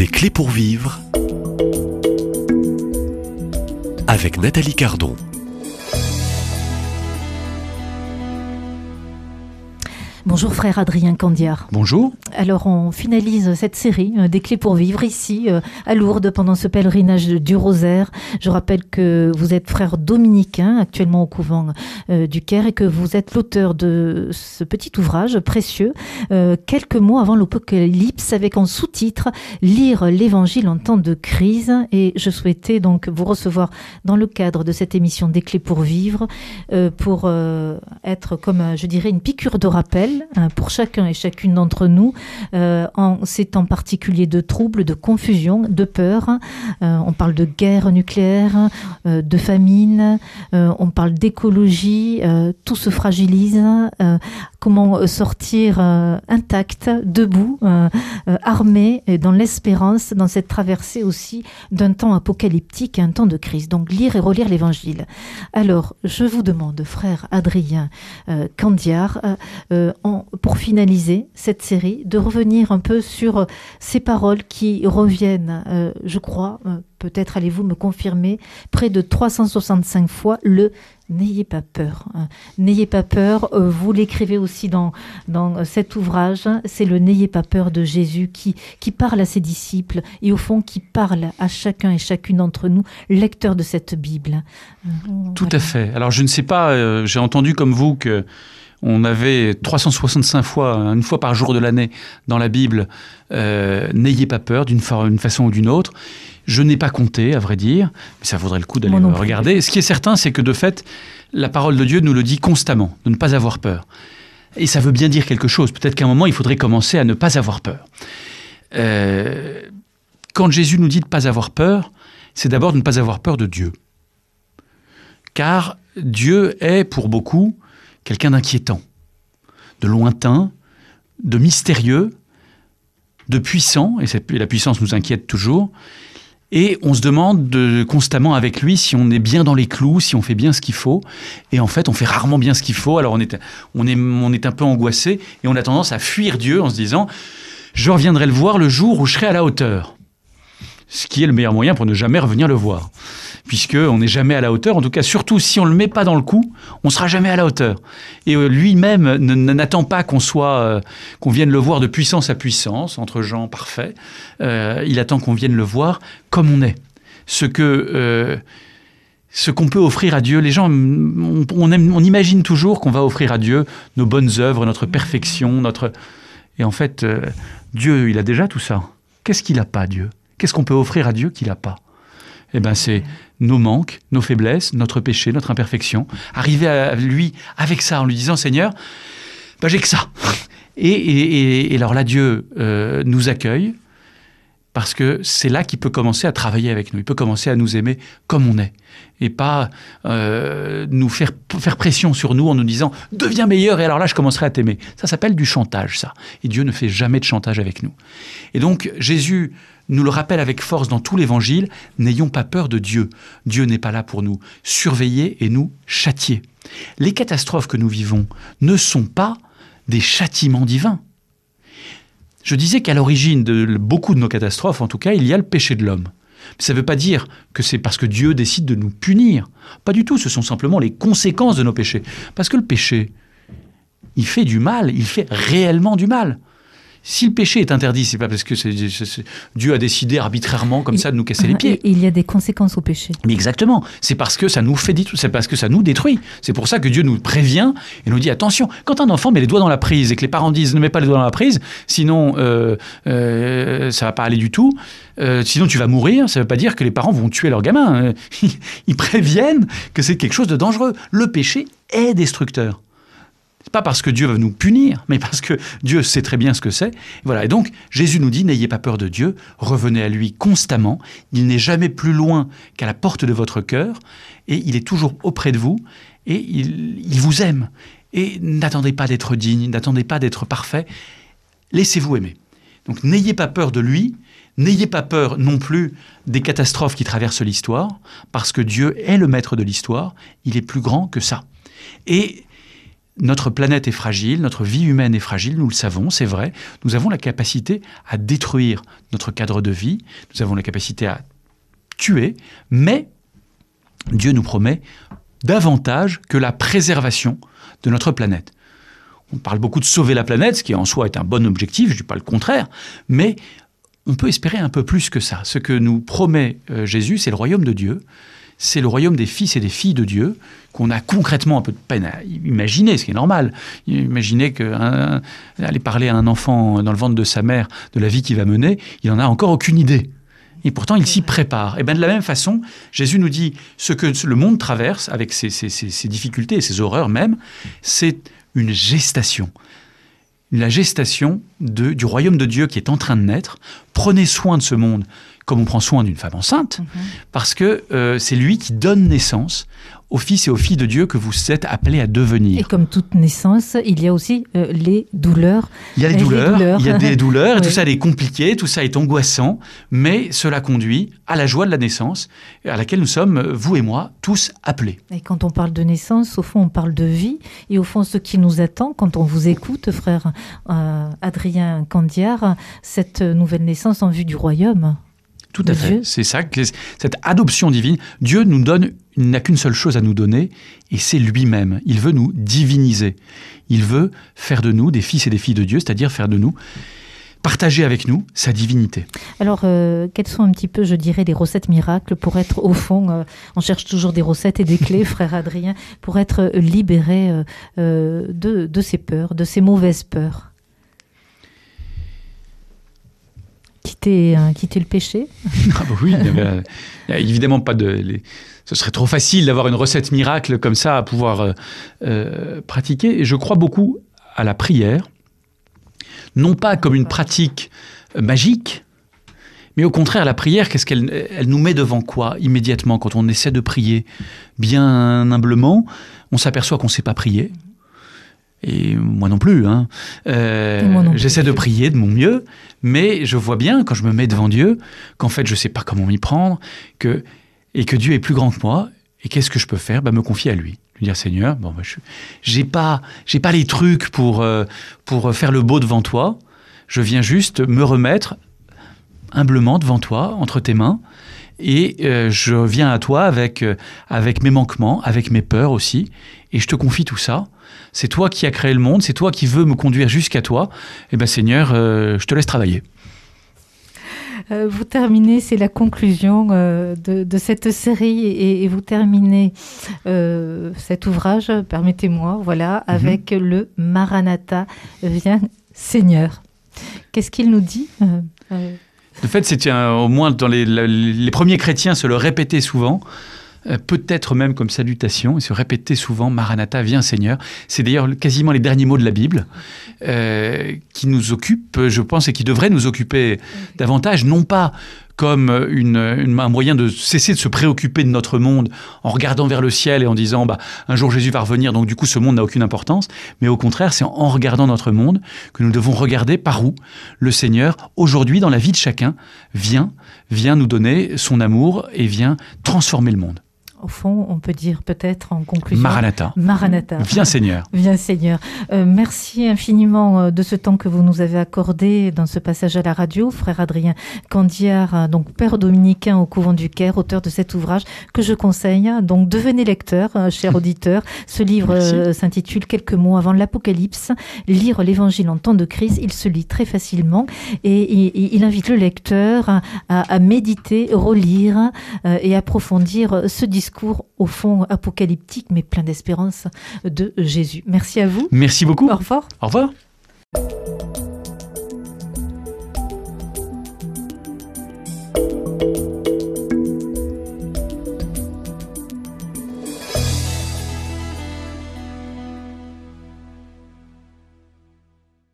Des clés pour vivre avec Nathalie Cardon. Bonjour frère Adrien Candiard. Bonjour. Alors on finalise cette série euh, des clés pour vivre ici euh, à Lourdes pendant ce pèlerinage du Rosaire. Je rappelle que vous êtes frère dominicain actuellement au couvent euh, du Caire et que vous êtes l'auteur de ce petit ouvrage précieux quelques mois avant l'Apocalypse avec en sous-titre Lire l'évangile en temps de crise et je souhaitais donc vous recevoir dans le cadre de cette émission des clés pour vivre pour être comme je dirais une piqûre de rappel Hein, pour chacun et chacune d'entre nous euh, en ces temps particuliers de troubles, de confusion, de peur. Euh, on parle de guerre nucléaire, euh, de famine, on parle d'écologie, tout se fragilise. comment sortir intact, debout, armé, et dans l'espérance, dans cette traversée aussi d'un temps apocalyptique et un temps de crise. Donc lire et relire l'Évangile. Alors, je vous demande, frère Adrien Candiard, pour finaliser cette série, de revenir un peu sur ces paroles qui reviennent, euh, je crois, euh, peut-être allez-vous me confirmer, près de 365 fois le N'ayez pas peur. Hein. N'ayez pas peur. Euh, vous l'écrivez aussi dans, dans cet ouvrage. C'est le N'ayez pas peur de Jésus qui, qui parle à ses disciples et au fond qui parle à chacun et chacune d'entre nous, lecteurs de cette Bible. Tout à fait. Alors je ne sais pas, j'ai entendu comme vous que on avait 365 fois, une fois par jour de l'année dans la Bible, euh, n'ayez pas peur d'une façon ou d'une autre. Je n'ai pas compté, à vrai dire, mais ça vaudrait le coup d'aller regarder. Ce qui est certain, c'est que de fait, la parole de Dieu nous le dit constamment, de ne pas avoir peur. Et ça veut bien dire quelque chose. Peut-être qu'à un moment, il faudrait commencer à ne pas avoir peur. Euh, quand Jésus nous dit de ne pas avoir peur, c'est d'abord de ne pas avoir peur de Dieu. Car Dieu est, pour beaucoup, quelqu'un d'inquiétant, de lointain, de mystérieux, de puissant, et la puissance nous inquiète toujours, et on se demande de, constamment avec lui si on est bien dans les clous, si on fait bien ce qu'il faut. Et en fait, on fait rarement bien ce qu'il faut. Alors on est, on, est, on est un peu angoissé et on a tendance à fuir Dieu en se disant Je reviendrai le voir le jour où je serai à la hauteur. Ce qui est le meilleur moyen pour ne jamais revenir le voir puisqu'on n'est jamais à la hauteur. En tout cas, surtout si on ne le met pas dans le coup, on sera jamais à la hauteur. Et euh, lui-même n'attend pas qu'on soit, euh, qu'on vienne le voir de puissance à puissance, entre gens parfaits. Euh, il attend qu'on vienne le voir comme on est. Ce que ce qu'on peut offrir à Dieu. Les gens, on, on imagine toujours qu'on va offrir à Dieu nos bonnes œuvres, notre perfection, notre. Et en fait, Dieu, il a déjà tout ça. Qu'est-ce qu'il n'a pas, Dieu? Qu'est-ce qu'on peut offrir à Dieu qu'il n'a pas? Eh ben c'est nos manques, nos faiblesses, notre péché, notre imperfection. Arriver à lui avec ça, en lui disant Seigneur, ben j'ai que ça. Et, alors là, Dieu euh, nous accueille parce que c'est là qu'il peut commencer à travailler avec nous. Il peut commencer à nous aimer comme on est et pas euh, nous faire, faire pression sur nous en nous disant deviens meilleur et alors là je commencerai à t'aimer. Ça s'appelle du chantage, ça. Et Dieu ne fait jamais de chantage avec nous. Et donc Jésus nous le rappelle avec force dans tout l'évangile, n'ayons pas peur de Dieu. Dieu n'est pas là pour nous surveiller et nous châtier. Les catastrophes que nous vivons ne sont pas des châtiments divins. Je disais qu'à l'origine de beaucoup de nos catastrophes, en tout cas, il y a le péché de l'homme. Ça ne veut pas dire que c'est parce que Dieu décide de nous punir. Pas du tout, ce sont simplement les conséquences de nos péchés. Parce que le péché, il fait du mal, il fait réellement du mal. Si le péché est interdit, c'est pas parce que Dieu a décidé arbitrairement comme ça de nous casser les pieds. Il y a des conséquences au péché. Mais exactement, c'est parce que ça nous fait c'est parce que ça nous détruit. C'est pour ça que Dieu nous prévient et nous dit attention. Quand un enfant met les doigts dans la prise et que les parents disent ne mets pas les doigts dans la prise, sinon euh, euh, ça va pas aller du tout. Euh, sinon tu vas mourir. Ça veut pas dire que les parents vont tuer leur gamin. Ils préviennent que c'est quelque chose de dangereux. Le péché est destructeur pas parce que Dieu va nous punir, mais parce que Dieu sait très bien ce que c'est. Voilà. Et donc, Jésus nous dit, n'ayez pas peur de Dieu, revenez à lui constamment. Il n'est jamais plus loin qu'à la porte de votre cœur, et il est toujours auprès de vous, et il, il vous aime. Et n'attendez pas d'être digne, n'attendez pas d'être parfait. Laissez-vous aimer. Donc, n'ayez pas peur de lui, N'ayez pas peur non plus des catastrophes qui traversent l'histoire, parce que Dieu est le maître de l'histoire, il est plus grand que ça. Et notre planète est fragile, notre vie humaine est fragile, nous le savons, c'est vrai. Nous avons la capacité à détruire notre cadre de vie, nous avons la capacité à tuer, mais Dieu nous promet davantage que la préservation de notre planète. On parle beaucoup de sauver la planète, ce qui en soi est un bon objectif, je ne dis pas le contraire, mais on peut espérer un peu plus que ça. Ce que nous promet euh, Jésus, c'est le royaume de Dieu, c'est le royaume des fils et des filles de Dieu, qu'on a concrètement un peu de peine à imaginer, ce qui est normal. Imaginez qu'aller parler à un enfant dans le ventre de sa mère de la vie qu'il va mener, il n'en a encore aucune idée. Et pourtant, il s'y prépare. Et bien de la même façon, Jésus nous dit ce que le monde traverse, avec ses, difficultés et ses horreurs même, c'est une gestation. La gestation du royaume de Dieu qui est en train de naître. Prenez soin de ce monde comme on prend soin d'une femme enceinte, mhm. parce que euh, c'est lui qui donne naissance aux fils et aux filles de Dieu que vous êtes appelés à devenir. Et comme toute naissance, il y a aussi euh, les douleurs. Il y a les, douleurs, il y a des douleurs, et tout ça est compliqué, tout ça est angoissant, mais cela conduit à la joie de la naissance, à laquelle nous sommes, vous et moi, tous appelés. Et quand on parle de naissance, au fond, on parle de vie, et au fond, ce qui nous attend, quand on vous écoute, frère euh, Adrien Candiard, cette nouvelle naissance en vue du royaume. Tout à fait. C'est ça, cette adoption divine. Dieu nous donne, il n'a qu'une seule chose à nous donner, et c'est lui-même. Il veut nous diviniser. Il veut faire de nous des fils et des filles de Dieu, c'est-à-dire faire de nous partager avec nous sa divinité. Alors, euh, quelles sont un petit peu, je dirais, les recettes miracles pour être, au fond, euh, on cherche toujours des recettes et des clés, frère Adrien, pour être libéré euh, de, de ces peurs, de ces mauvaises peurs? Quitter, euh, quitter le péché ah bah Oui, a évidemment pas de. ce serait trop facile d'avoir une recette miracle comme ça à pouvoir euh, euh, pratiquer. Et je crois beaucoup à la prière, non pas comme une pratique magique, mais au contraire, la prière, qu'est-ce qu'elle elle nous met devant quoi immédiatement quand on essaie de prier bien humblement? On s'aperçoit qu'on ne sait pas prier. Et moi non plus. Hein. Euh, j'essaie de prier de mon mieux, mais je vois bien quand je me mets devant Dieu qu'en fait je ne sais pas comment m'y prendre, que, et que Dieu est plus grand que moi. Et qu'est-ce que je peux faire? Bah, Me confier à lui. Lui dire Seigneur, bon, bah, je j'ai pas, j'ai pas les trucs pour, euh, pour faire le beau devant toi. Je viens juste me remettre humblement devant toi, entre tes mains, et euh, je viens à toi avec, avec mes manquements, avec mes peurs aussi, et je te confie tout ça c'est toi qui as créé le monde, c'est toi qui veux me conduire jusqu'à toi. Eh bien Seigneur, euh, je te laisse travailler. Euh, vous terminez, c'est la conclusion euh, de, cette série, et, vous terminez cet ouvrage, permettez-moi, voilà, mhm. avec le Maranatha, viens Seigneur. Qu'est-ce qu'il nous dit De fait, c'est au moins dans les, les, premiers chrétiens se le répétaient souvent. Euh, peut-être même comme salutation, et se répéter souvent Maranatha, viens Seigneur. C'est d'ailleurs quasiment les derniers mots de la Bible euh, qui nous occupent, je pense, et qui devraient nous occuper davantage, non pas comme un moyen de cesser de se préoccuper de notre monde en regardant vers le ciel et en disant bah, un jour Jésus va revenir, donc du coup ce monde n'a aucune importance, mais au contraire, c'est en regardant notre monde que nous devons regarder par où le Seigneur, aujourd'hui dans la vie de chacun, vient, vient nous donner son amour et vient transformer le monde au fond, on peut dire peut-être en conclusion. Maranatha. Maranatha. Viens Seigneur. Viens Seigneur. Euh, merci infiniment euh, de ce temps que vous nous avez accordé dans ce passage à la radio, frère Adrien Candiard, euh, donc père dominicain au couvent du Caire, auteur de cet ouvrage que je conseille. Donc devenez lecteur, cher auditeur. Ce livre s'intitule Quelques mots avant l'Apocalypse. Lire l'Évangile en temps de crise, il se lit très facilement et, il invite le lecteur à, à méditer, relire et approfondir ce discours discours au fond apocalyptique mais plein d'espérance de Jésus. Merci à vous. Merci beaucoup. Au revoir. Au revoir.